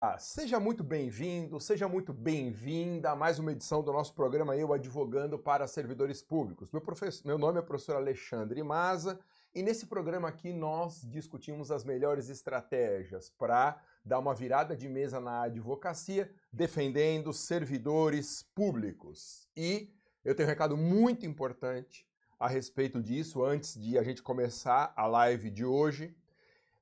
Ah, seja muito bem-vindo, seja muito bem-vinda a mais uma edição do nosso programa Eu Advogando para Servidores Públicos. Meu, meu nome é professor Alexandre Maza e nesse programa aqui nós discutimos as melhores estratégias para dar uma virada de mesa na advocacia, defendendo servidores públicos. E eu tenho um recado muito importante a respeito disso antes de a gente começar a live de hoje.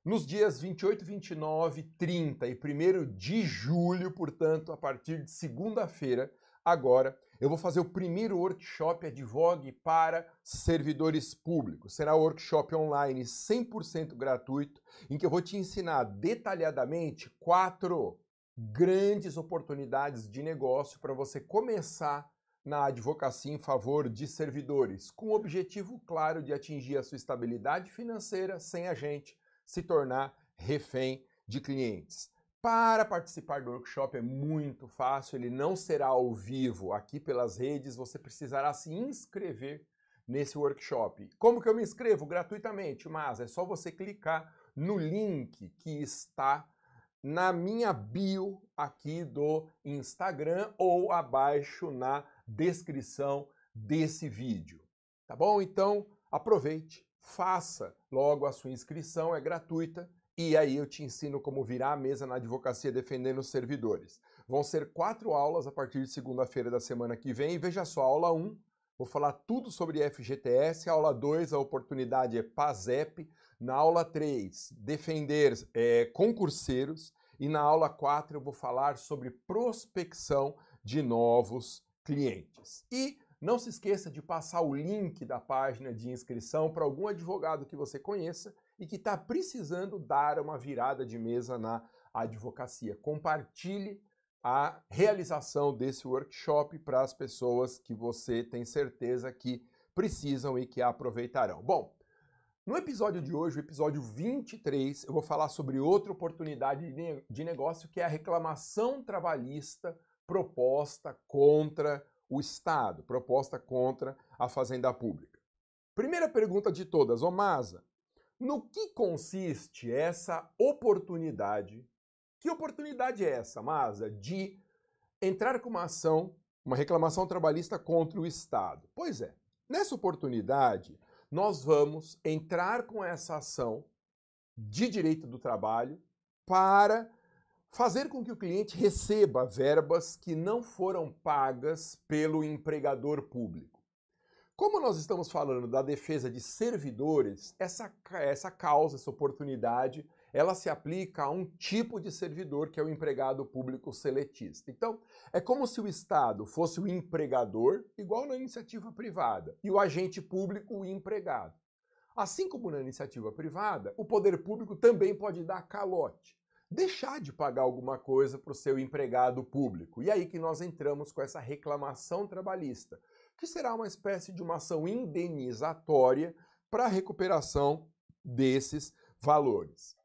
Nos dias 28, 29, 30 e 1 de julho, portanto, a partir de segunda-feira, agora, eu vou fazer o primeiro workshop Advogue para servidores públicos. Será um workshop online 100% gratuito, em que eu vou te ensinar detalhadamente quatro grandes oportunidades de negócio para você começar na advocacia em favor de servidores, com o objetivo claro de atingir a sua estabilidade financeira sem a gente se tornar refém de clientes. Para participar do workshop é muito fácil, ele não será ao vivo aqui pelas redes, você precisará se inscrever nesse workshop. Como que eu me inscrevo? Gratuitamente, mas é só você clicar no link que está na minha bio aqui do Instagram ou abaixo na descrição desse vídeo. Tá bom? Então, aproveite, faça logo a sua inscrição, é gratuita, e aí eu te ensino como virar a mesa na advocacia defendendo os servidores. Vão ser quatro aulas a partir de segunda-feira da semana que vem, veja só, aula 1, vou falar tudo sobre FGTS, aula 2, a oportunidade é PASEP, na aula 3, defender é, concurseiros, e na aula 4 eu vou falar sobre prospecção de novos clientes. E não se esqueça de passar o link da página de inscrição para algum advogado que você conheça e que está precisando dar uma virada de mesa na advocacia. Compartilhe a realização desse workshop para as pessoas que você tem certeza que precisam e que aproveitarão. Bom, no episódio de hoje, o episódio 23, eu vou falar sobre outra oportunidade de negócio que é a reclamação trabalhista proposta contra o Estado, proposta contra a Fazenda Pública. Primeira pergunta de todas, Omasa, no que consiste essa oportunidade? Que oportunidade é essa, Masa, de entrar com uma ação, uma reclamação trabalhista contra o Estado? Pois é, nessa oportunidade, nós vamos entrar com essa ação de direito do trabalho para Fazer com que o cliente receba verbas que não foram pagas pelo empregador público. Como nós estamos falando da defesa de servidores, essa, essa causa, essa oportunidade, ela se aplica a um tipo de servidor que é o empregado público seletista. Então, é como se o Estado fosse o empregador, igual na iniciativa privada, e o agente público o empregado. Assim como na iniciativa privada, o poder público também pode dar calote deixar de pagar alguma coisa para o seu empregado público. E aí que nós entramos com essa reclamação trabalhista, que será uma espécie de uma ação indenizatória para a recuperação desses valores.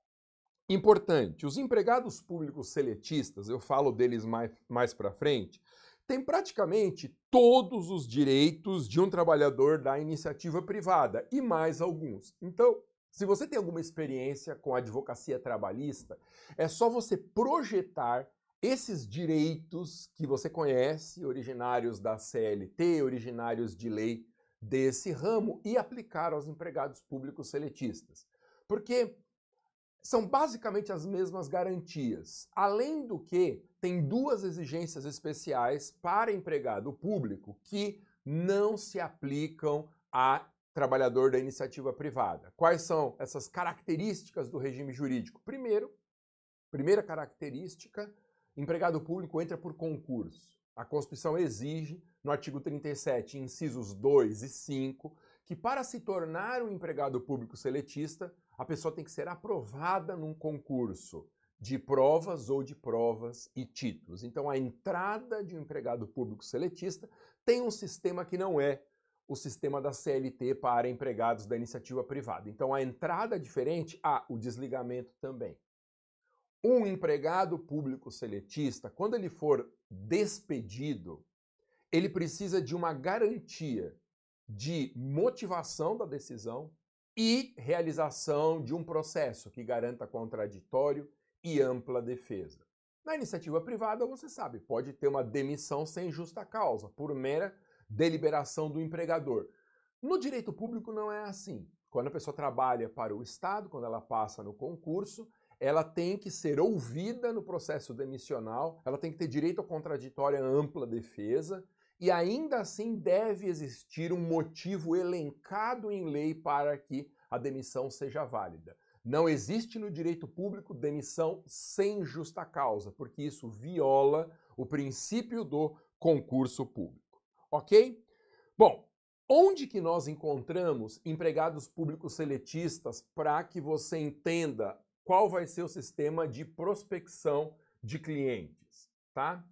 Importante, os empregados públicos seletistas, eu falo deles mais, mais para frente, têm praticamente todos os direitos de um trabalhador da iniciativa privada e mais alguns. Então, se você tem alguma experiência com advocacia trabalhista, é só você projetar esses direitos que você conhece, originários da CLT, originários de lei desse ramo, e aplicar aos empregados públicos seletistas. Porque são basicamente as mesmas garantias. Além do que, tem duas exigências especiais para empregado público que não se aplicam a trabalhador da iniciativa privada. Quais são essas características do regime jurídico? Primeiro, primeira característica, empregado público entra por concurso. A Constituição exige, no artigo 37, incisos 2 e 5, que para se tornar um empregado público seletista, a pessoa tem que ser aprovada num concurso de provas ou de provas e títulos. Então, a entrada de um empregado público seletista tem um sistema que não é o sistema da CLT para empregados da iniciativa privada. Então a entrada é diferente, ah, o desligamento também. Um empregado público seletista, quando ele for despedido, ele precisa de uma garantia de motivação da decisão e realização de um processo que garanta contraditório e ampla defesa. Na iniciativa privada, você sabe, pode ter uma demissão sem justa causa, por mera deliberação do empregador. No direito público não é assim. Quando a pessoa trabalha para o Estado, quando ela passa no concurso, ela tem que ser ouvida no processo demissional, ela tem que ter direito a contraditória ampla defesa, e ainda assim deve existir um motivo elencado em lei para que a demissão seja válida. Não existe no direito público demissão sem justa causa, porque isso viola o princípio do concurso público. Ok? Bom, onde que nós encontramos empregados públicos seletistas para que você entenda qual vai ser o sistema de prospecção de clientes, tá?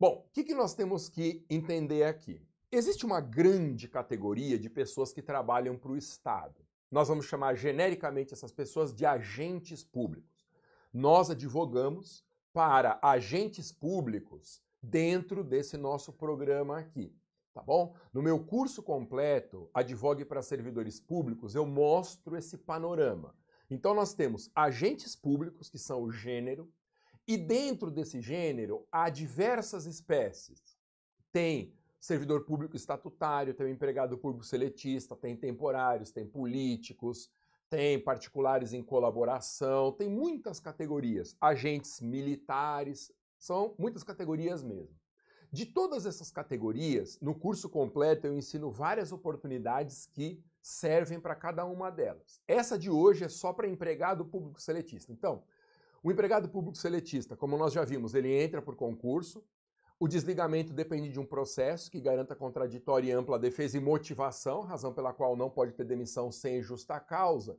Bom, o que, que nós temos que entender aqui? Existe uma grande categoria de pessoas que trabalham para o Estado. Nós vamos chamar genericamente essas pessoas de agentes públicos. Nós advogamos para agentes públicos dentro desse nosso programa aqui, tá bom? No meu curso completo, Advogue para Servidores Públicos, eu mostro esse panorama. Então nós temos agentes públicos, que são o gênero, e dentro desse gênero há diversas espécies. Tem servidor público estatutário, tem empregado público seletista, tem temporários, tem políticos, tem particulares em colaboração, tem muitas categorias. Agentes militares, são muitas categorias mesmo. De todas essas categorias, no curso completo eu ensino várias oportunidades que servem para cada uma delas. Essa de hoje é só para empregado público seletista. Então, o empregado público seletista, como nós já vimos, ele entra por concurso. O desligamento depende de um processo que garanta contraditória e ampla defesa e motivação, razão pela qual não pode ter demissão sem justa causa.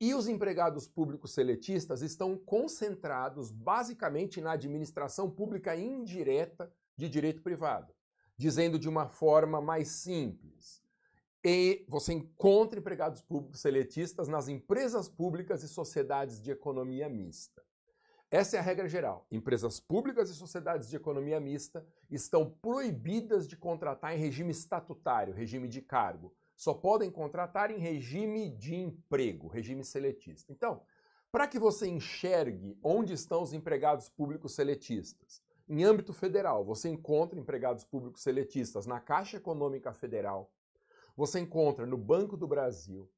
E os empregados públicos seletistas estão concentrados basicamente na administração pública indireta de direito privado. Dizendo de uma forma mais simples, e você encontra empregados públicos seletistas nas empresas públicas e sociedades de economia mista. Essa é a regra geral. Empresas públicas e sociedades de economia mista estão proibidas de contratar em regime estatutário, regime de cargo. Só podem contratar em regime de emprego, regime seletista. Então, para que você enxergue onde estão os empregados públicos seletistas, em âmbito federal, você encontra empregados públicos seletistas na Caixa Econômica Federal, você encontra no Banco do Brasil,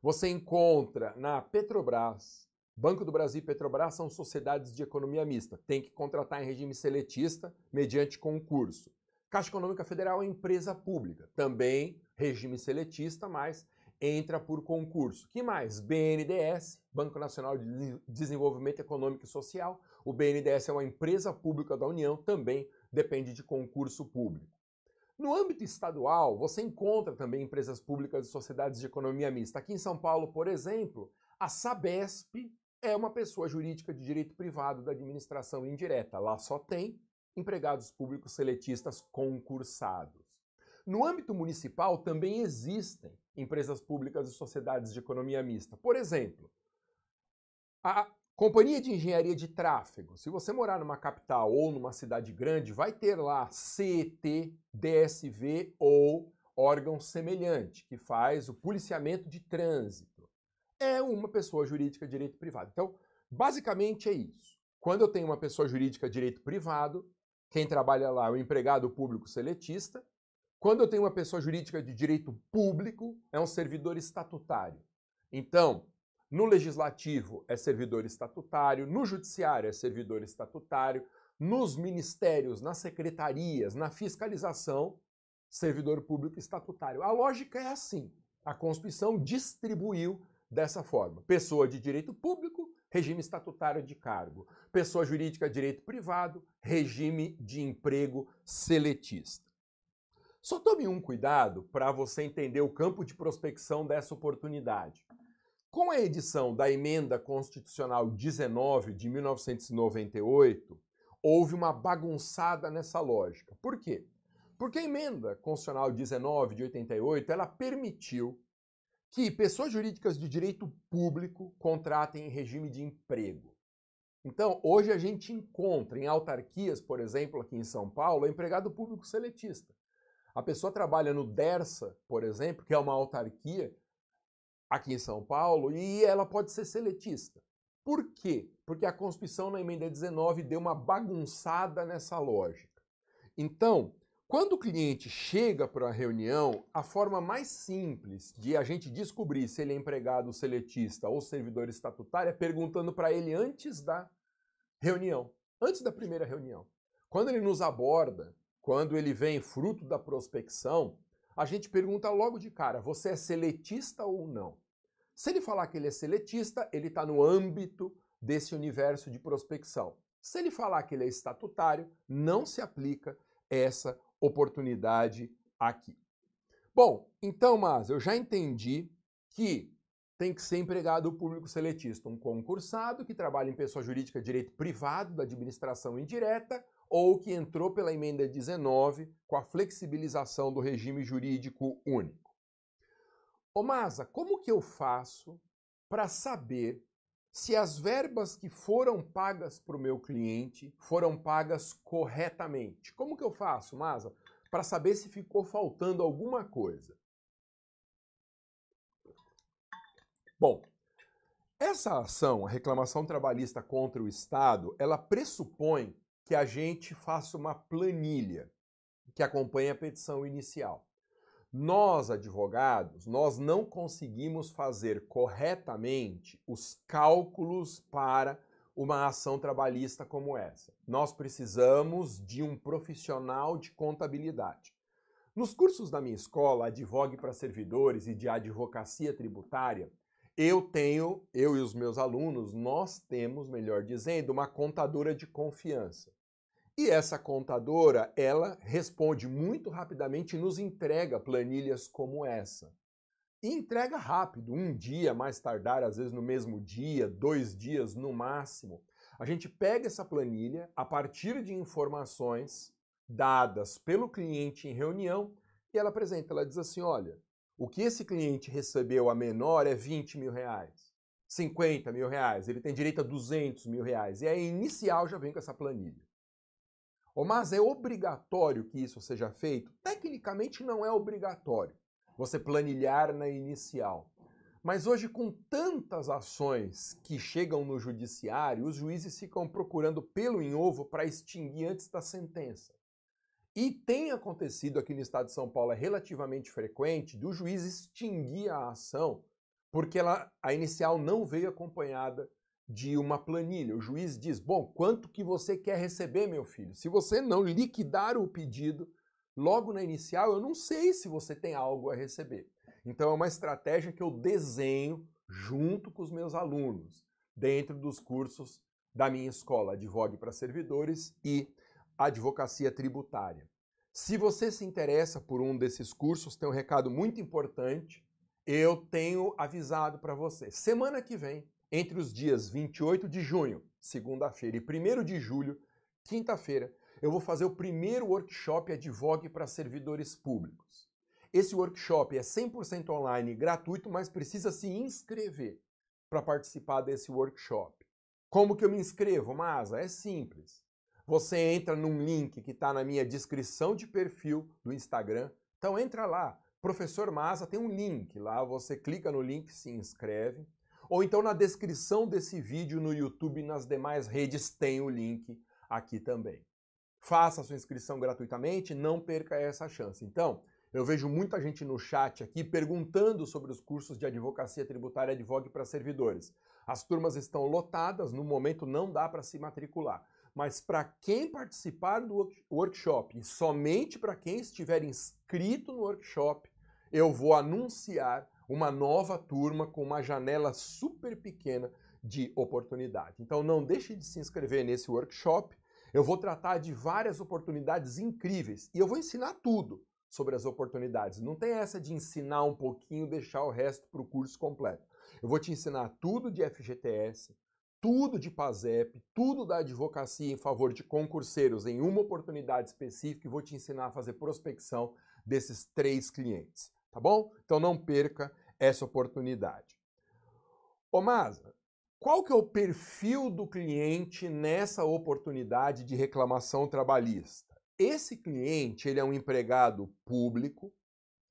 você encontra na Petrobras, Banco do Brasil e Petrobras são sociedades de economia mista. Tem que contratar em regime seletista mediante concurso. Caixa Econômica Federal é empresa pública, também regime seletista, mas entra por concurso. Que mais? BNDES, Banco Nacional de Desenvolvimento Econômico e Social. O BNDES é uma empresa pública da União, também depende de concurso público. No âmbito estadual, você encontra também empresas públicas e sociedades de economia mista. Aqui em São Paulo, por exemplo, a Sabesp é uma pessoa jurídica de direito privado da administração indireta. Lá só tem empregados públicos seletistas concursados. No âmbito municipal também existem empresas públicas e sociedades de economia mista. Por exemplo, a Companhia de Engenharia de Tráfego. Se você morar numa capital ou numa cidade grande, vai ter lá CET, DSV ou órgão semelhante, que faz o policiamento de trânsito é uma pessoa jurídica de direito privado. Então, basicamente é isso. Quando eu tenho uma pessoa jurídica de direito privado, quem trabalha lá é o empregado público seletista. Quando eu tenho uma pessoa jurídica de direito público, é um servidor estatutário. Então, no legislativo é servidor estatutário, no judiciário é servidor estatutário, nos ministérios, nas secretarias, na fiscalização, servidor público estatutário. A lógica é assim. A Constituição distribuiu dessa forma: pessoa de direito público, regime estatutário de cargo, pessoa jurídica direito privado, regime de emprego seletista. Só tome um cuidado para você entender o campo de prospecção dessa oportunidade. Com a edição da Emenda Constitucional 19 de 1998, houve uma bagunçada nessa lógica. Por quê? Porque a Emenda Constitucional 19 de 88, ela permitiu que pessoas jurídicas de direito público contratem em regime de emprego. Então, hoje a gente encontra em autarquias, por exemplo, aqui em São Paulo, empregado público seletista. A pessoa trabalha no DERSA, por exemplo, que é uma autarquia aqui em São Paulo, e ela pode ser seletista. Por quê? Porque a Constituição na emenda 19 deu uma bagunçada nessa lógica. Então, quando o cliente chega para a reunião, a forma mais simples de a gente descobrir se ele é empregado seletista ou servidor estatutário é perguntando para ele antes da reunião, antes da primeira reunião. Quando ele nos aborda, quando ele vem fruto da prospecção, a gente pergunta logo de cara: você é seletista ou não? Se ele falar que ele é seletista, ele está no âmbito desse universo de prospecção. Se ele falar que ele é estatutário, não se aplica essa oportunidade aqui. Bom, então, mas eu já entendi que tem que ser empregado público seletista, um concursado que trabalha em pessoa jurídica direito privado da administração indireta ou que entrou pela emenda 19 com a flexibilização do regime jurídico único. Ô Masa, como que eu faço para saber se as verbas que foram pagas para o meu cliente foram pagas corretamente. Como que eu faço, Masa, para saber se ficou faltando alguma coisa? Bom, essa ação, a reclamação trabalhista contra o Estado, ela pressupõe que a gente faça uma planilha que acompanhe a petição inicial. Nós, advogados, nós não conseguimos fazer corretamente os cálculos para uma ação trabalhista como essa. Nós precisamos de um profissional de contabilidade. Nos cursos da minha escola, Advogue para Servidores e de Advocacia Tributária, eu tenho, eu e os meus alunos, nós temos, melhor dizendo, uma contadora de confiança. E essa contadora, ela responde muito rapidamente e nos entrega planilhas como essa. E entrega rápido, um dia mais tardar, às vezes no mesmo dia, dois dias no máximo. A gente pega essa planilha a partir de informações dadas pelo cliente em reunião e ela apresenta, ela diz assim, olha, o que esse cliente recebeu a menor é 20 mil reais, 50 mil reais, ele tem direito a 200 mil reais. E a inicial já vem com essa planilha. Oh, mas é obrigatório que isso seja feito? Tecnicamente não é obrigatório você planilhar na inicial. Mas hoje, com tantas ações que chegam no judiciário, os juízes ficam procurando pelo em ovo para extinguir antes da sentença. E tem acontecido aqui no estado de São Paulo, é relativamente frequente, do juiz extinguir a ação porque ela, a inicial não veio acompanhada de uma planilha. O juiz diz: Bom, quanto que você quer receber, meu filho? Se você não liquidar o pedido logo na inicial, eu não sei se você tem algo a receber. Então é uma estratégia que eu desenho junto com os meus alunos dentro dos cursos da minha escola, Advogue para Servidores e Advocacia Tributária. Se você se interessa por um desses cursos, tem um recado muito importante. Eu tenho avisado para você. Semana que vem entre os dias 28 de junho, segunda-feira, e 1 de julho, quinta-feira, eu vou fazer o primeiro workshop Advogue para servidores públicos. Esse workshop é 100% online, gratuito, mas precisa se inscrever para participar desse workshop. Como que eu me inscrevo, Masa? É simples. Você entra num link que está na minha descrição de perfil do Instagram. Então entra lá. Professor Masa tem um link lá, você clica no link, se inscreve ou então na descrição desse vídeo no YouTube e nas demais redes tem o link aqui também. Faça a sua inscrição gratuitamente, não perca essa chance. Então, eu vejo muita gente no chat aqui perguntando sobre os cursos de advocacia tributária advogue para servidores. As turmas estão lotadas, no momento não dá para se matricular. Mas para quem participar do workshop, e somente para quem estiver inscrito no workshop, eu vou anunciar uma nova turma com uma janela super pequena de oportunidade. Então não deixe de se inscrever nesse workshop. Eu vou tratar de várias oportunidades incríveis e eu vou ensinar tudo sobre as oportunidades. Não tem essa de ensinar um pouquinho, deixar o resto para o curso completo. Eu vou te ensinar tudo de FGTS, tudo de PASEP, tudo da advocacia em favor de concurseiros em uma oportunidade específica e vou te ensinar a fazer prospecção desses três clientes tá bom? Então não perca essa oportunidade. Ô Masa, qual que é o perfil do cliente nessa oportunidade de reclamação trabalhista? Esse cliente, ele é um empregado público,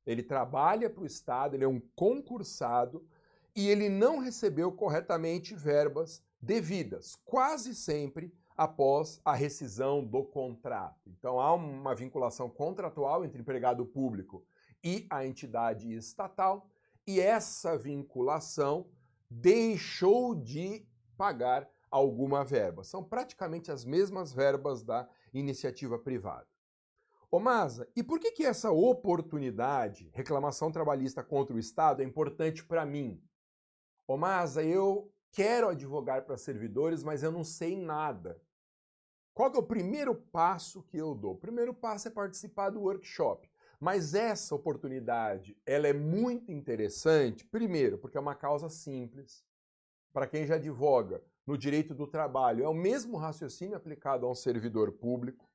ele trabalha para o Estado, ele é um concursado e ele não recebeu corretamente verbas devidas, quase sempre após a rescisão do contrato. Então há uma vinculação contratual entre empregado público e a entidade estatal, e essa vinculação deixou de pagar alguma verba. São praticamente as mesmas verbas da iniciativa privada. Ô e por que, que essa oportunidade, reclamação trabalhista contra o Estado, é importante para mim? Ô eu quero advogar para servidores, mas eu não sei nada. Qual é o primeiro passo que eu dou? O primeiro passo é participar do workshop. Mas essa oportunidade, ela é muito interessante, primeiro, porque é uma causa simples. Para quem já advoga no direito do trabalho, é o mesmo raciocínio aplicado a um servidor público.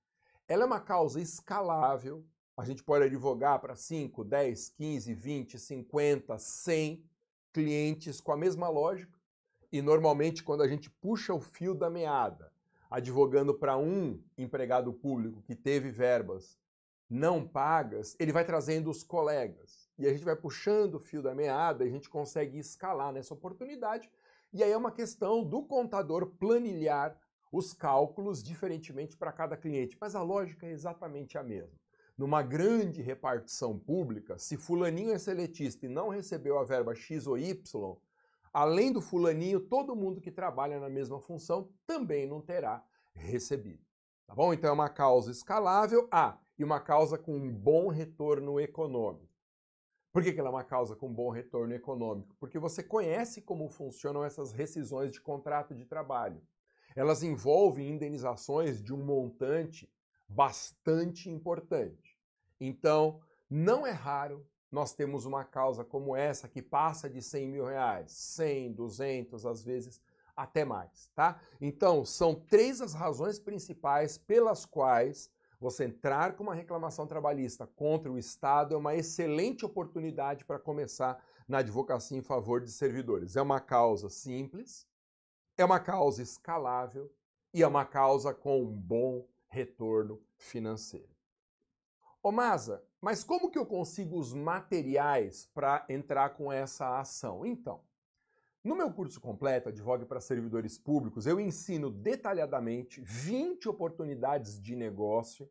Ela é uma causa escalável. A gente pode advogar para 5, 10, 15, 20, 50, 100 clientes com a mesma lógica. E normalmente, quando a gente puxa o fio da meada, advogando para um empregado público que teve verbas não pagas, ele vai trazendo os colegas. E a gente vai puxando o fio da meada e a gente consegue escalar nessa oportunidade. E aí é uma questão do contador planilhar os cálculos diferentemente para cada cliente. Mas a lógica é exatamente a mesma. Numa grande repartição pública, se fulaninho é seletista e não recebeu a verba X ou Y, além do fulaninho, todo mundo que trabalha na mesma função também não terá recebido. Tá bom? Então é uma causa escalável ah, e uma causa com um bom retorno econômico. Por que, que ela é uma causa com bom retorno econômico? Porque você conhece como funcionam essas rescisões de contrato de trabalho. Elas envolvem indenizações de um montante bastante importante. Então, não é raro nós temos uma causa como essa que passa de 100 mil reais, 100, 200, às vezes até mais, tá? Então, são três as razões principais pelas quais você entrar com uma reclamação trabalhista contra o Estado é uma excelente oportunidade para começar na advocacia em favor de servidores. É uma causa simples, é uma causa escalável e é uma causa com um bom retorno financeiro. Ô Masa, mas como que eu consigo os materiais para entrar com essa ação? Então, no meu curso completo, Advogue para Servidores Públicos, eu ensino detalhadamente 20 oportunidades de negócio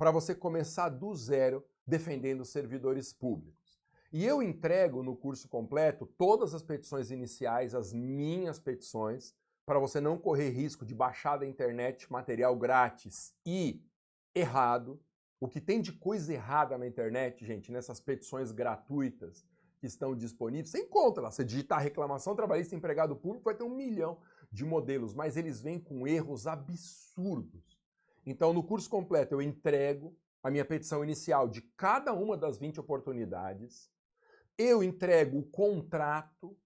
para você começar do zero defendendo servidores públicos. E eu entrego no curso completo todas as petições iniciais, as minhas petições, para você não correr risco de baixar da internet material grátis e errado, o que tem de coisa errada na internet, gente, nessas petições gratuitas que estão disponíveis, você encontra lá. Você digitar reclamação trabalhista empregado público, vai ter um milhão de modelos, mas eles vêm com erros absurdos. Então, no curso completo, eu entrego a minha petição inicial de cada uma das 20 oportunidades, eu entrego o contrato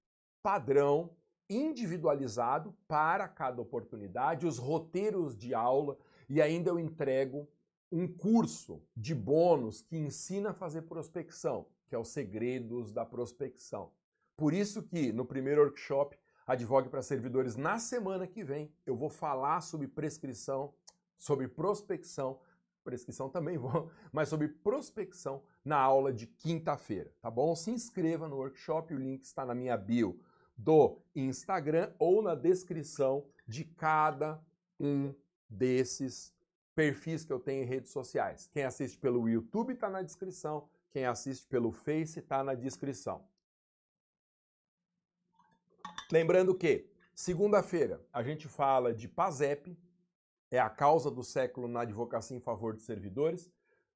padrão individualizado para cada oportunidade, os roteiros de aula e ainda eu entrego um curso de bônus que ensina a fazer prospecção, que é os segredos da prospecção. Por isso que no primeiro workshop Advogue para Servidores, na semana que vem, eu vou falar sobre prescrição, sobre prospecção, prescrição também vou, mas sobre prospecção na aula de quinta-feira, tá bom? Se inscreva no workshop, o link está na minha bio do Instagram ou na descrição de cada um desses perfis que eu tenho em redes sociais. Quem assiste pelo YouTube está na descrição, quem assiste pelo Face está na descrição. Lembrando que segunda-feira a gente fala de PASEP, é a causa do século na advocacia em favor de servidores.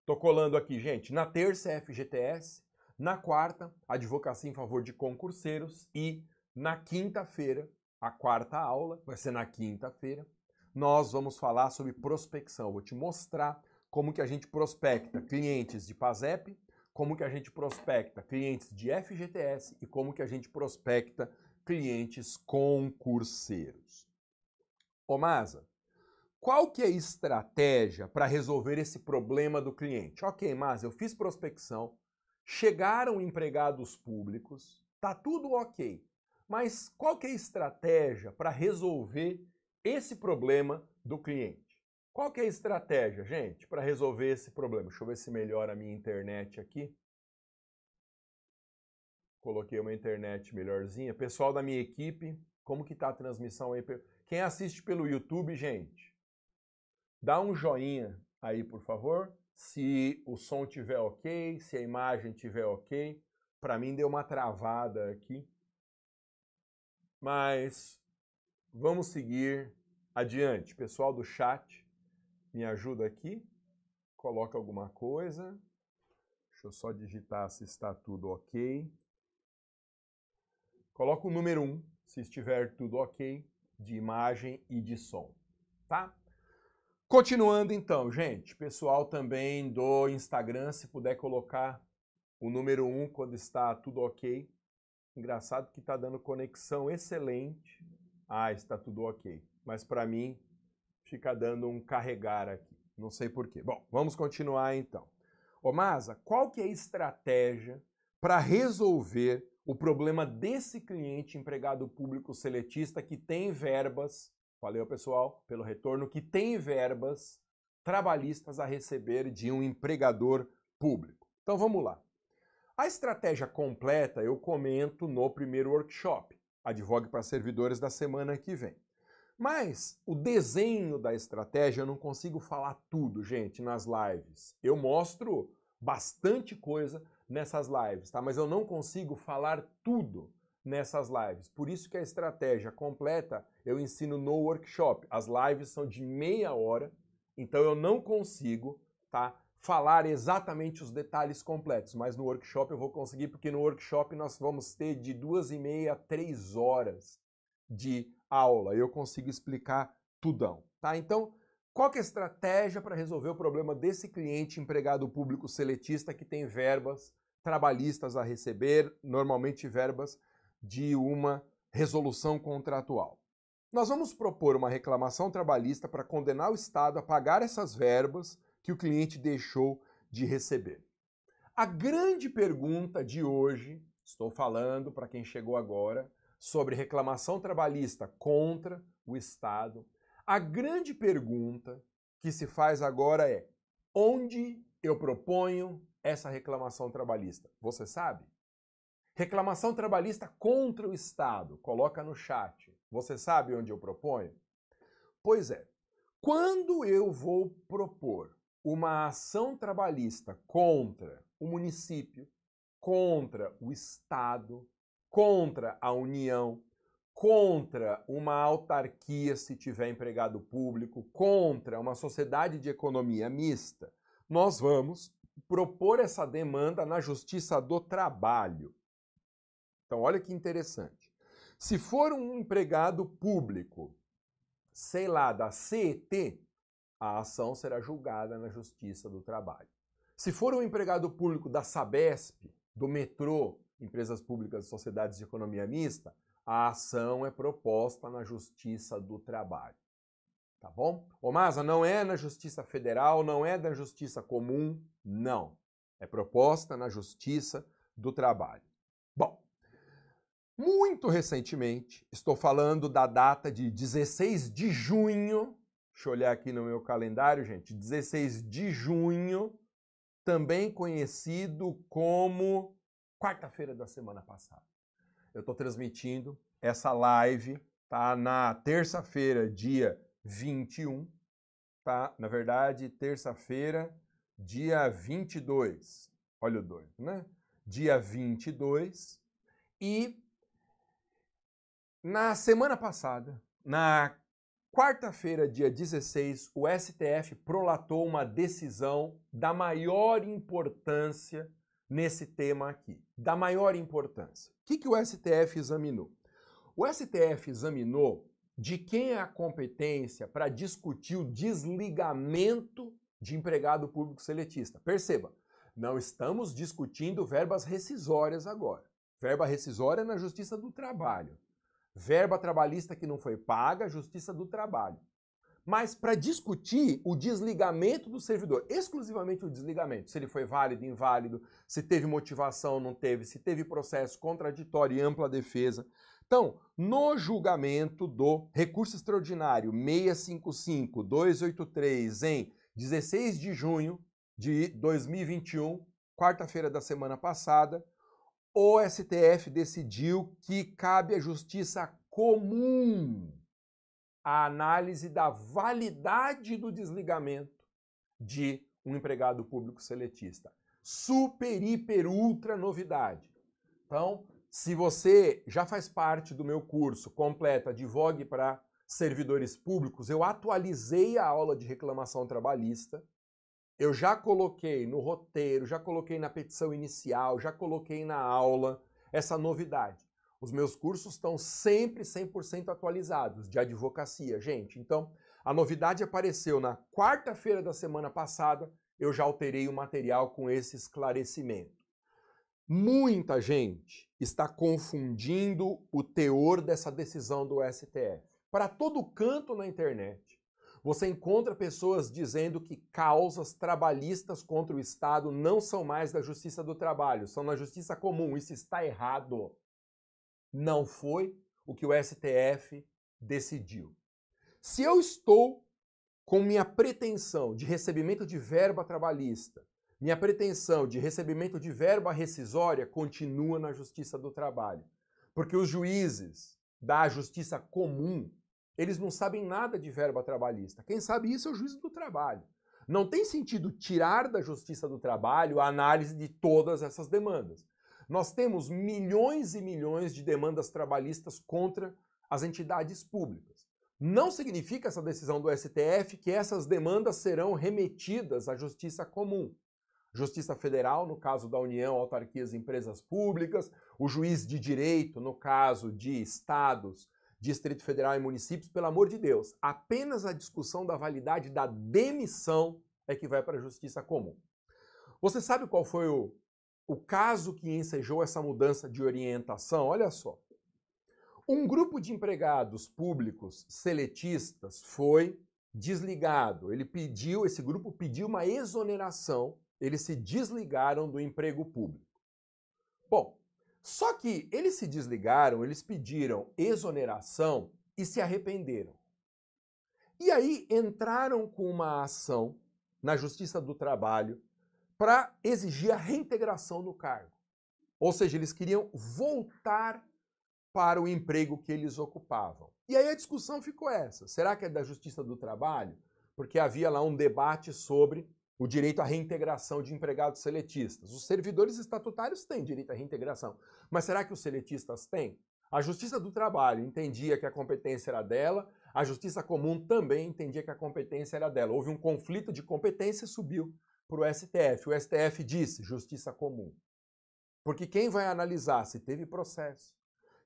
Tô colando aqui, gente, na terça FGTS, na quarta advocacia em favor de concurseiros e na quinta-feira, a quarta aula vai ser na quinta-feira, nós vamos falar sobre prospecção. Vou te mostrar como que a gente prospecta clientes de PASEP, como que a gente prospecta clientes de FGTS e como que a gente prospecta clientes concurseiros. Ô Masa, qual que é a estratégia para resolver esse problema do cliente? Ok, Masa, eu fiz prospecção, chegaram empregados públicos, tá tudo ok. Mas qual que é a estratégia para resolver esse problema do cliente. Qual que é a estratégia, gente, para resolver esse problema? Deixa eu ver se melhora a minha internet aqui. Coloquei uma internet melhorzinha. Pessoal da minha equipe, como que está a transmissão aí? Quem assiste pelo YouTube, gente, dá um joinha aí, por favor. Se o som tiver ok, se a imagem tiver ok. Para mim deu uma travada aqui. Mas vamos seguir adiante. Pessoal do chat, me ajuda aqui. Coloca alguma coisa. Deixa eu só digitar se está tudo ok. Coloca o número 1, se estiver tudo ok, de imagem e de som, tá? Continuando então, gente, pessoal também do Instagram, se puder colocar o número 1 quando está tudo ok. Engraçado que está dando conexão excelente. Ah, está tudo ok. Mas para mim fica dando um carregar aqui. Não sei porquê. Bom, vamos continuar então. Ô Masa, qual que é a estratégia para resolver o problema desse cliente empregado público seletista que tem verbas, valeu pessoal pelo retorno, que tem verbas trabalhistas a receber de um empregador público. Então vamos lá. A estratégia completa eu comento no primeiro workshop, Advogue para Servidores da semana que vem. Mas o desenho da estratégia eu não consigo falar tudo, gente, nas lives. Eu mostro bastante coisa nessas lives, tá? Mas eu não consigo falar tudo nessas lives. Por isso que a estratégia completa eu ensino no workshop. As lives são de meia hora, então eu não consigo, tá? Falar exatamente os detalhes completos, mas no workshop eu vou conseguir, porque no workshop nós vamos ter de duas e meia a três horas de aula. Eu consigo explicar tudão, tá? Então, qual que é a estratégia para resolver o problema desse cliente empregado público seletista que tem verbas trabalhistas a receber, normalmente verbas de uma resolução contratual? Nós vamos propor uma reclamação trabalhista para condenar o Estado a pagar essas verbas que o cliente deixou de receber. A grande pergunta de hoje, estou falando para quem chegou agora, sobre reclamação trabalhista contra o Estado. A grande pergunta que se faz agora é: onde eu proponho essa reclamação trabalhista? Você sabe? Reclamação trabalhista contra o Estado, coloca no chat. Você sabe onde eu proponho? Pois é, quando eu vou propor uma ação trabalhista contra o município, contra o Estado, contra a União, contra uma autarquia se tiver empregado público, contra uma sociedade de economia mista, nós vamos propor essa demanda na Justiça do Trabalho. Então, olha que interessante. Se for um empregado público, sei lá, da CET, a ação será julgada na Justiça do Trabalho. Se for um empregado público da Sabesp, do metrô, empresas públicas e sociedades de economia mista, a ação é proposta na Justiça do Trabalho. Tá bom? Ô Masa, não é na Justiça Federal, não é na Justiça Comum, não. É proposta na Justiça do Trabalho. Muito recentemente, estou falando da data de 16 de junho, deixa eu olhar aqui no meu calendário, gente, 16 de junho, também conhecido como quarta-feira da semana passada. Eu estou transmitindo essa live, tá? Na terça-feira, dia 21, tá? Na verdade, terça-feira, dia 22. Olha o doido, né? Dia 22. E na semana passada, na quarta-feira, dia 16, o STF prolatou uma decisão da maior importância nesse tema aqui, da maior importância. O que, que o STF examinou? O STF examinou de quem é a competência para discutir o desligamento de empregado público seletista. Perceba, não estamos discutindo verbas rescisórias agora. Verba rescisória é na Justiça do Trabalho. Verba trabalhista que não foi paga, Justiça do Trabalho mas para discutir o desligamento do servidor, exclusivamente o desligamento, se ele foi válido, inválido, se teve motivação, não teve, se teve processo contraditório e ampla defesa. Então, no julgamento do recurso extraordinário 655-283 em 16 de junho de 2021, quarta-feira da semana passada, o STF decidiu que cabe à justiça comum a análise da validade do desligamento de um empregado público seletista. Super, hiper, ultra novidade. Então, se você já faz parte do meu curso completo Advogue para servidores públicos, eu atualizei a aula de reclamação trabalhista. Eu já coloquei no roteiro, já coloquei na petição inicial, já coloquei na aula essa novidade. Os meus cursos estão sempre 100% atualizados de advocacia, gente. Então, a novidade apareceu na quarta-feira da semana passada, eu já alterei o material com esse esclarecimento. Muita gente está confundindo o teor dessa decisão do STF. Para todo canto na internet, você encontra pessoas dizendo que causas trabalhistas contra o Estado não são mais da Justiça do Trabalho, são na Justiça Comum. Isso está errado. Não foi o que o STF decidiu. Se eu estou com minha pretensão de recebimento de verba trabalhista, minha pretensão de recebimento de verba rescisória continua na Justiça do Trabalho. Porque os juízes da Justiça Comum, eles não sabem nada de verba trabalhista. Quem sabe isso é o juiz do trabalho. Não tem sentido tirar da Justiça do Trabalho a análise de todas essas demandas. Nós temos milhões e milhões de demandas trabalhistas contra as entidades públicas. Não significa essa decisão do STF que essas demandas serão remetidas à justiça comum. Justiça Federal, no caso da União, autarquias e empresas públicas, o juiz de direito, no caso de estados, Distrito Federal e municípios, pelo amor de Deus, apenas a discussão da validade da demissão é que vai para a justiça comum. Você sabe qual foi o, o caso que ensejou essa mudança de orientação, olha só. Um grupo de empregados públicos seletistas foi desligado. Ele pediu, esse grupo pediu uma exoneração, eles se desligaram do emprego público. Bom, só que eles se desligaram, eles pediram exoneração e se arrependeram. E aí entraram com uma ação na Justiça do Trabalho para exigir a reintegração no cargo. Ou seja, eles queriam voltar para o emprego que eles ocupavam. E aí a discussão ficou essa: será que é da Justiça do Trabalho? Porque havia lá um debate sobre o direito à reintegração de empregados seletistas. Os servidores estatutários têm direito à reintegração, mas será que os seletistas têm? A Justiça do Trabalho entendia que a competência era dela, a Justiça Comum também entendia que a competência era dela. Houve um conflito de competência e subiu para o STF. O STF disse justiça comum. Porque quem vai analisar se teve processo,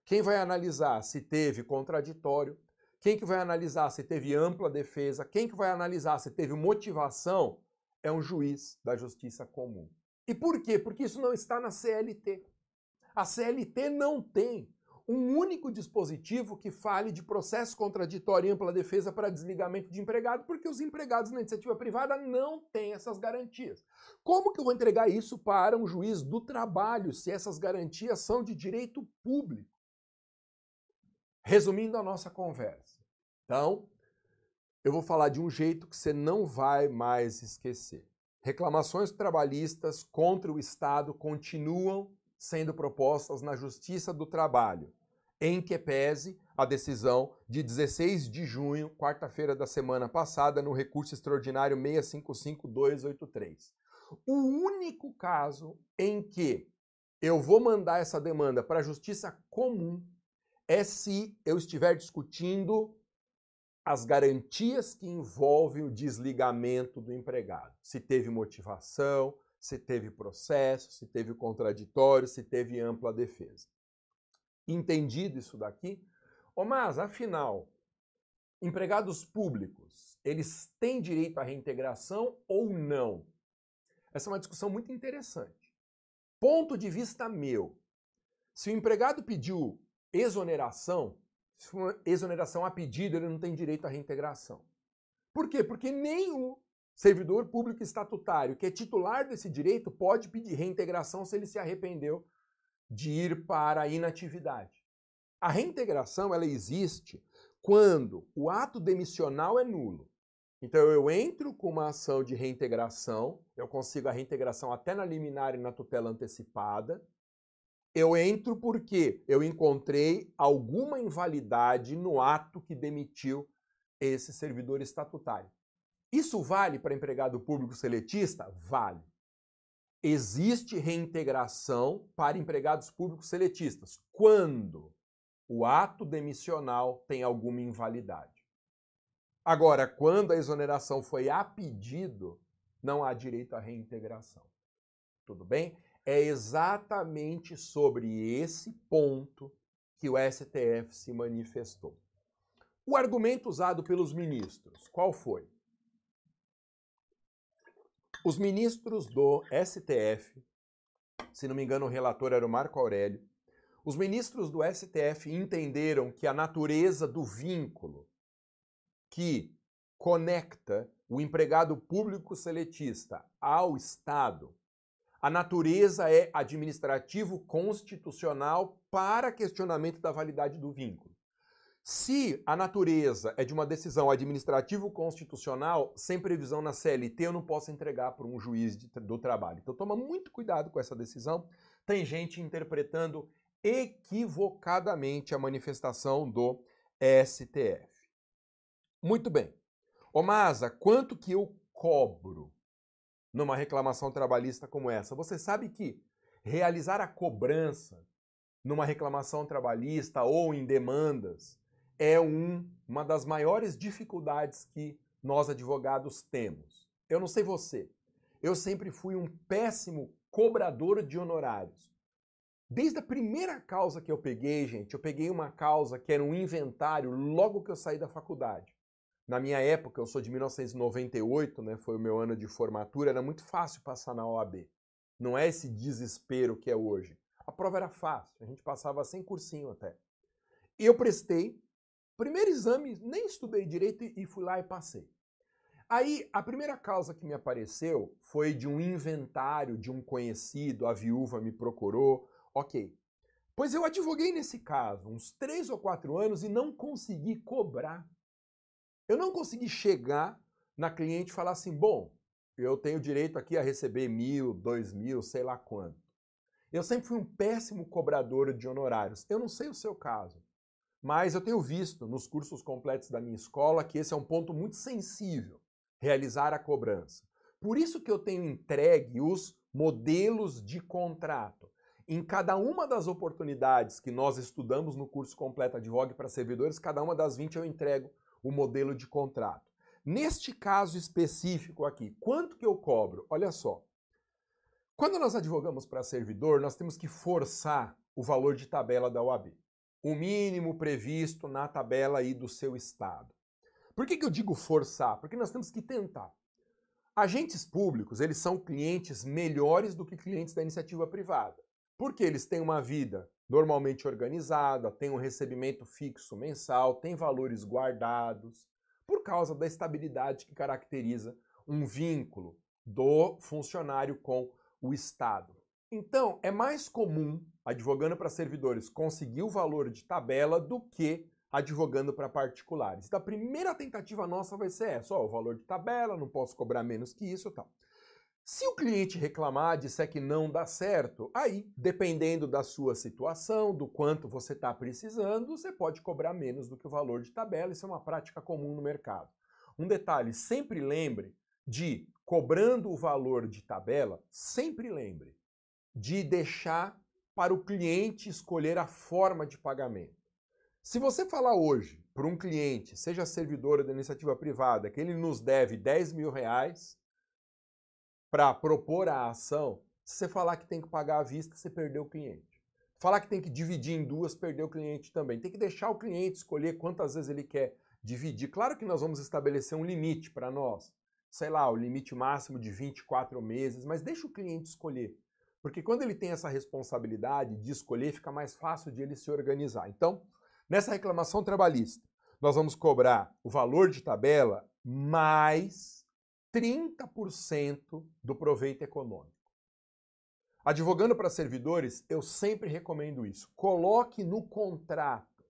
quem vai analisar se teve contraditório, quem que vai analisar se teve ampla defesa, quem que vai analisar se teve motivação, é um juiz da justiça comum. E por quê? Porque isso não está na CLT. A CLT não tem um único dispositivo que fale de processo contraditório e ampla defesa para desligamento de empregado, porque os empregados na iniciativa privada não têm essas garantias. Como que eu vou entregar isso para um juiz do trabalho se essas garantias são de direito público? Resumindo a nossa conversa. Então, eu vou falar de um jeito que você não vai mais esquecer. Reclamações trabalhistas contra o Estado continuam sendo propostas na Justiça do Trabalho, em que pese a decisão de 16 de junho, quarta-feira da semana passada, no recurso extraordinário 655283. O único caso em que eu vou mandar essa demanda para a Justiça Comum é se eu estiver discutindo as garantias que envolvem o desligamento do empregado. Se teve motivação, se teve processo, se teve contraditório, se teve ampla defesa. Entendido isso daqui? Ô, mas, afinal, empregados públicos, eles têm direito à reintegração ou não? Essa é uma discussão muito interessante. Ponto de vista meu. Se o empregado pediu exoneração, se for exoneração a pedido, ele não tem direito à reintegração. Por quê? Porque nem o Servidor público estatutário que é titular desse direito pode pedir reintegração se ele se arrependeu de ir para a inatividade. A reintegração ela existe quando o ato demissional é nulo. Então eu entro com uma ação de reintegração, eu consigo a reintegração até na liminar e na tutela antecipada. Eu entro porque eu encontrei alguma invalidade no ato que demitiu esse servidor estatutário. Isso vale para empregado público seletista? Vale. Existe reintegração para empregados públicos seletistas quando o ato demissional tem alguma invalidade. Agora, quando a exoneração foi a pedido, não há direito à reintegração. Tudo bem? É exatamente sobre esse ponto que o STF se manifestou. O argumento usado pelos ministros, qual foi? Os ministros do STF, se não me engano, o relator era o Marco Aurélio, os ministros do STF entenderam que a natureza do vínculo que conecta o empregado público seletista ao Estado, a natureza é administrativo constitucional para questionamento da validade do vínculo. Se a natureza é de uma decisão administrativo constitucional, sem previsão na CLT, eu não posso entregar para um juiz de, do trabalho. Então toma muito cuidado com essa decisão. Tem gente interpretando equivocadamente a manifestação do STF. Muito bem. Ô Masa, quanto que eu cobro numa reclamação trabalhista como essa? Você sabe que realizar a cobrança numa reclamação trabalhista ou em demandas é um, uma das maiores dificuldades que nós advogados temos. Eu não sei você, eu sempre fui um péssimo cobrador de honorários. Desde a primeira causa que eu peguei, gente, eu peguei uma causa que era um inventário logo que eu saí da faculdade. Na minha época, eu sou de 1998, né, foi o meu ano de formatura, era muito fácil passar na OAB. Não é esse desespero que é hoje. A prova era fácil, a gente passava sem cursinho até. E eu prestei, primeiro exame, nem estudei direito e fui lá e passei. Aí, a primeira causa que me apareceu foi de um inventário de um conhecido, a viúva me procurou, ok. Pois eu advoguei nesse caso uns três ou quatro anos e não consegui cobrar eu não consegui chegar na cliente e falar assim, bom, eu tenho direito aqui a receber mil, dois mil, sei lá quanto. Eu sempre fui um péssimo cobrador de honorários. Eu não sei o seu caso, mas eu tenho visto nos cursos completos da minha escola que esse é um ponto muito sensível, realizar a cobrança. Por isso que eu tenho entregue os modelos de contrato. Em cada uma das oportunidades que nós estudamos no curso completo Advogue para servidores, cada uma das 20 eu entrego o modelo de contrato. Neste caso específico aqui, quanto que eu cobro? Olha só. Quando nós advogamos para servidor, nós temos que forçar o valor de tabela da OAB. O mínimo previsto na tabela aí do seu estado. Por que, que eu digo forçar? Porque nós temos que tentar. Agentes públicos, eles são clientes melhores do que clientes da iniciativa privada. Porque eles têm uma vida normalmente organizada, tem um recebimento fixo mensal, tem valores guardados, por causa da estabilidade que caracteriza um vínculo do funcionário com o Estado. Então, é mais comum, advogando para servidores, conseguir o valor de tabela do que advogando para particulares. Então, a primeira tentativa nossa vai ser essa: ó, o valor de tabela, não posso cobrar menos que isso e tal. Se o cliente reclamar, disser que não dá certo, aí, dependendo da sua situação, do quanto você está precisando, você pode cobrar menos do que o valor de tabela. Isso é uma prática comum no mercado. Um detalhe: sempre lembre de, cobrando o valor de tabela, sempre lembre de deixar para o cliente escolher a forma de pagamento. Se você falar hoje para um cliente, seja servidor da iniciativa privada, que ele nos deve 10 mil reais, para propor a ação, se você falar que tem que pagar à vista, você perdeu o cliente. Falar que tem que dividir em duas, perdeu o cliente também. Tem que deixar o cliente escolher quantas vezes ele quer dividir. Claro que nós vamos estabelecer um limite para nós. Sei lá, o limite máximo de 24 meses, mas deixa o cliente escolher. Porque quando ele tem essa responsabilidade de escolher, fica mais fácil de ele se organizar. Então, nessa reclamação trabalhista, nós vamos cobrar o valor de tabela mais 30% do proveito econômico. Advogando para servidores, eu sempre recomendo isso. Coloque no contrato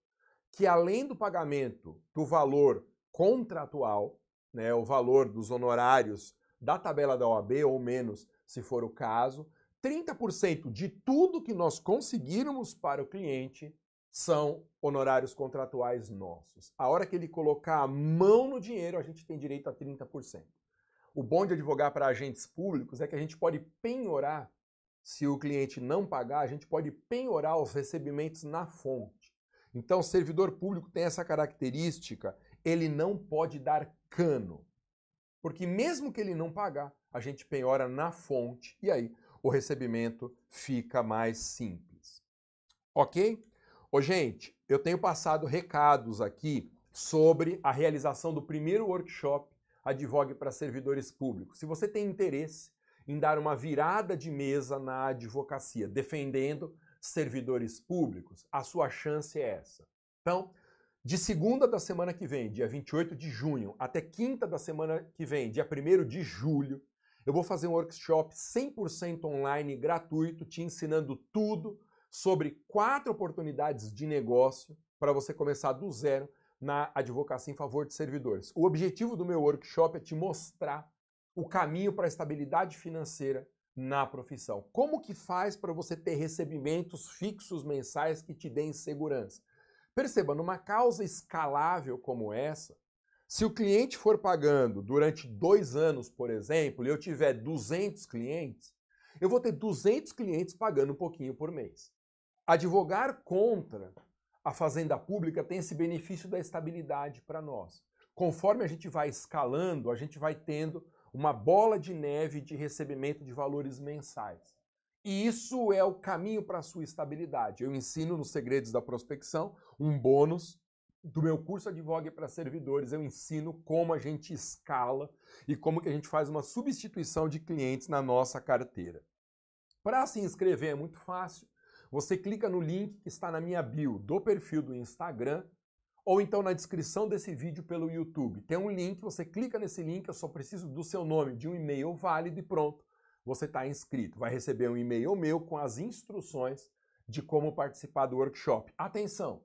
que além do pagamento do valor contratual, né, o valor dos honorários da tabela da OAB ou menos, se for o caso, 30% de tudo que nós conseguirmos para o cliente são honorários contratuais nossos. A hora que ele colocar a mão no dinheiro, a gente tem direito a 30%. O bom de advogar para agentes públicos é que a gente pode penhorar, se o cliente não pagar, a gente pode penhorar os recebimentos na fonte. Então, o servidor público tem essa característica, ele não pode dar cano. Porque mesmo que ele não pagar, a gente penhora na fonte e aí o recebimento fica mais simples. Ok? Ô, gente, eu tenho passado recados aqui sobre a realização do primeiro workshop Advogue para Servidores Públicos. Se você tem interesse em dar uma virada de mesa na advocacia, defendendo servidores públicos, a sua chance é essa. Então, de segunda da semana que vem, dia 28 de junho, até quinta da semana que vem, dia 1 de julho, eu vou fazer um workshop 100% online, gratuito, te ensinando tudo sobre quatro oportunidades de negócio para você começar do zero na advocacia em favor de servidores. O objetivo do meu workshop é te mostrar o caminho para a estabilidade financeira na profissão. Como que faz para você ter recebimentos fixos mensais que te deem segurança? Perceba, numa causa escalável como essa, se o cliente for pagando durante dois anos, por exemplo, e eu tiver 200 clientes, eu vou ter 200 clientes pagando um pouquinho por mês. Advogar contra a fazenda pública tem esse benefício da estabilidade para nós. Conforme a gente vai escalando, a gente vai tendo uma bola de neve de recebimento de valores mensais. E isso é o caminho para a sua estabilidade. Eu ensino nos Segredos da Prospecção um bônus do meu curso Advogue para Servidores. Eu ensino como a gente escala e como que a gente faz uma substituição de clientes na nossa carteira. Para se inscrever é muito fácil. Você clica no link que está na minha bio do perfil do Instagram ou então na descrição desse vídeo pelo YouTube. Tem um link, você clica nesse link, eu só preciso do seu nome, de um e-mail válido e pronto você está inscrito. Vai receber um e-mail meu com as instruções de como participar do workshop. Atenção!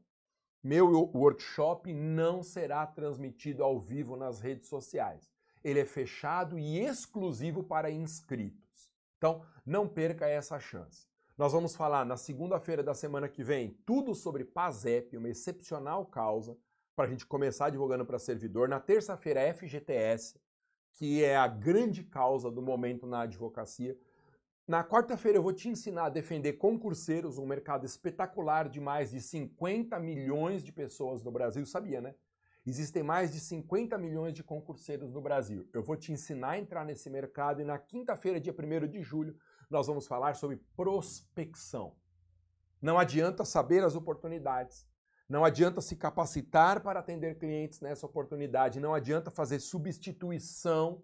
Meu workshop não será transmitido ao vivo nas redes sociais. Ele é fechado e exclusivo para inscritos. Então, não perca essa chance. Nós vamos falar na segunda-feira da semana que vem tudo sobre PASEP, uma excepcional causa, para a gente começar divulgando para servidor. Na terça-feira, FGTS, que é a grande causa do momento na advocacia. Na quarta-feira eu vou te ensinar a defender concurseiros, um mercado espetacular de mais de 50 milhões de pessoas no Brasil, sabia, né? Existem mais de 50 milhões de concurseiros no Brasil. Eu vou te ensinar a entrar nesse mercado e na quinta-feira, dia 1 de julho, nós vamos falar sobre prospecção. Não adianta saber as oportunidades, não adianta se capacitar para atender clientes nessa oportunidade, não adianta fazer substituição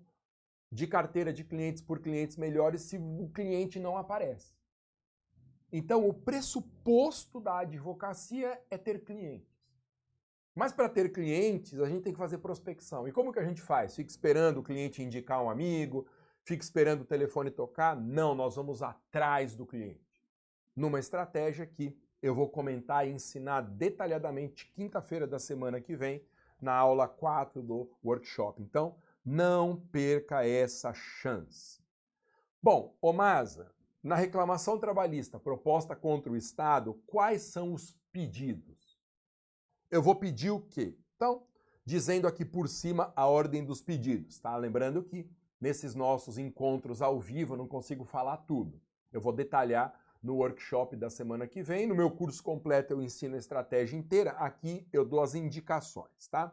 de carteira de clientes por clientes melhores se o cliente não aparece. Então, o pressuposto da advocacia é ter clientes. Mas para ter clientes, a gente tem que fazer prospecção. E como que a gente faz? Fica esperando o cliente indicar um amigo, fica esperando o telefone tocar? Não, nós vamos atrás do cliente. Numa estratégia que eu vou comentar e ensinar detalhadamente quinta-feira da semana que vem, na aula 4 do workshop. Então, não perca essa chance. Bom, Omasa, na reclamação trabalhista proposta contra o Estado, quais são os pedidos? Eu vou pedir o quê? Então, dizendo aqui por cima a ordem dos pedidos, tá? Lembrando que nesses nossos encontros ao vivo eu não consigo falar tudo. Eu vou detalhar no workshop da semana que vem. No meu curso completo eu ensino a estratégia inteira. Aqui eu dou as indicações, tá?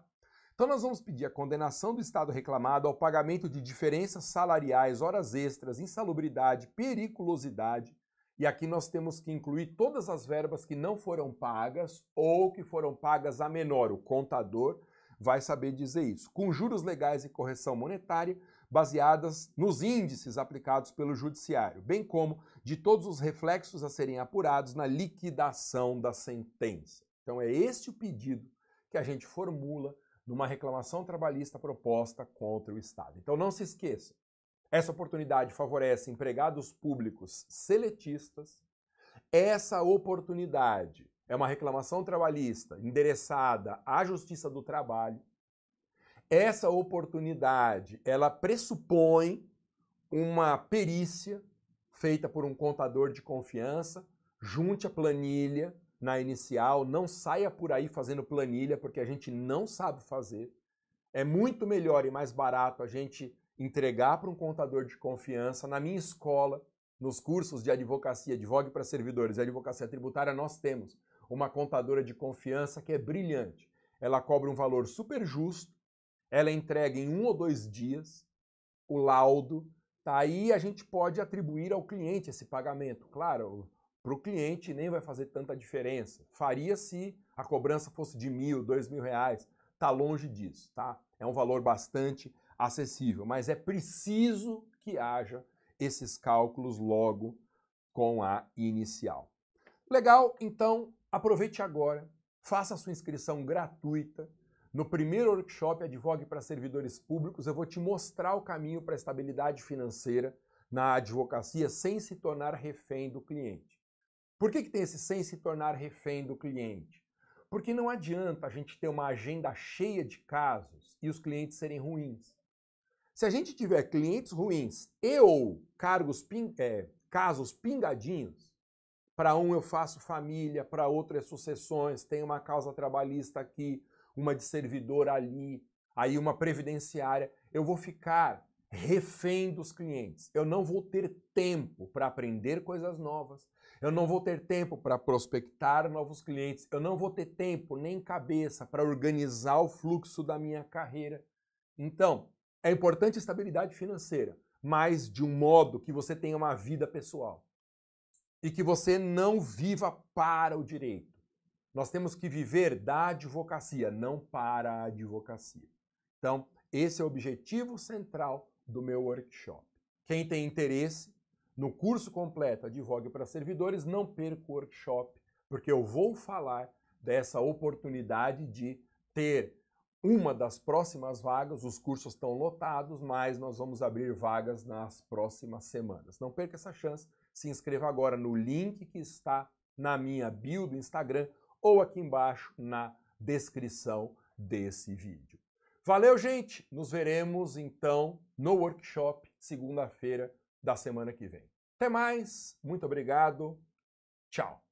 Então nós vamos pedir a condenação do Estado reclamado ao pagamento de diferenças salariais, horas extras, insalubridade, periculosidade. E aqui nós temos que incluir todas as verbas que não foram pagas ou que foram pagas a menor. O contador vai saber dizer isso. Com juros legais e correção monetária, baseadas nos índices aplicados pelo Judiciário, bem como de todos os reflexos a serem apurados na liquidação da sentença. Então, é este o pedido que a gente formula numa reclamação trabalhista proposta contra o Estado. Então, não se esqueça, essa oportunidade favorece empregados públicos seletistas. Essa oportunidade é uma reclamação trabalhista endereçada à Justiça do Trabalho essa oportunidade, ela pressupõe uma perícia feita por um contador de confiança, junte a planilha, na inicial, não saia por aí fazendo planilha, porque a gente não sabe fazer. É muito melhor e mais barato a gente entregar para um contador de confiança. Na minha escola, nos cursos de advocacia, advogue para servidores e advocacia tributária, nós temos uma contadora de confiança que é brilhante. Ela cobra um valor super justo, ela entrega em um ou dois dias o laudo, tá? aí a gente pode atribuir ao cliente esse pagamento. Claro, para o cliente nem vai fazer tanta diferença. Faria se a cobrança fosse de mil, dois mil reais. Está longe disso, tá? É um valor bastante acessível, mas é preciso que haja esses cálculos logo com a inicial. Legal? Então aproveite agora, faça a sua inscrição gratuita. No primeiro workshop Advogue para Servidores Públicos, eu vou te mostrar o caminho para a estabilidade financeira na advocacia sem se tornar refém do cliente. Por que, que tem esse sem se tornar refém do cliente? Porque não adianta a gente ter uma agenda cheia de casos e os clientes serem ruins. Se a gente tiver clientes ruins e ou cargos é, casos pingadinhos, para um eu faço família, para outro é sucessões, tem uma causa trabalhista aqui, uma de servidor ali, aí uma previdenciária, eu vou ficar refém dos clientes. Eu não vou ter tempo para aprender coisas novas, eu não vou ter tempo para prospectar novos clientes, eu não vou ter tempo nem cabeça para organizar o fluxo da minha carreira. Então, é importante a estabilidade financeira, mas de um modo que você tenha uma vida pessoal e que você não viva para o direito. Nós temos que viver da advocacia, não para a advocacia. Então, esse é o objetivo central do meu workshop. Quem tem interesse, no curso completo Advogue para Servidores, não perca o workshop, porque eu vou falar dessa oportunidade de ter uma das próximas vagas. Os cursos estão lotados, mas nós vamos abrir vagas nas próximas semanas. Não perca essa chance. Se inscreva agora no link que está na minha bio do Instagram ou aqui embaixo na descrição desse vídeo. Valeu, gente! Nos veremos então no workshop segunda-feira da semana que vem. Até mais, muito obrigado, tchau!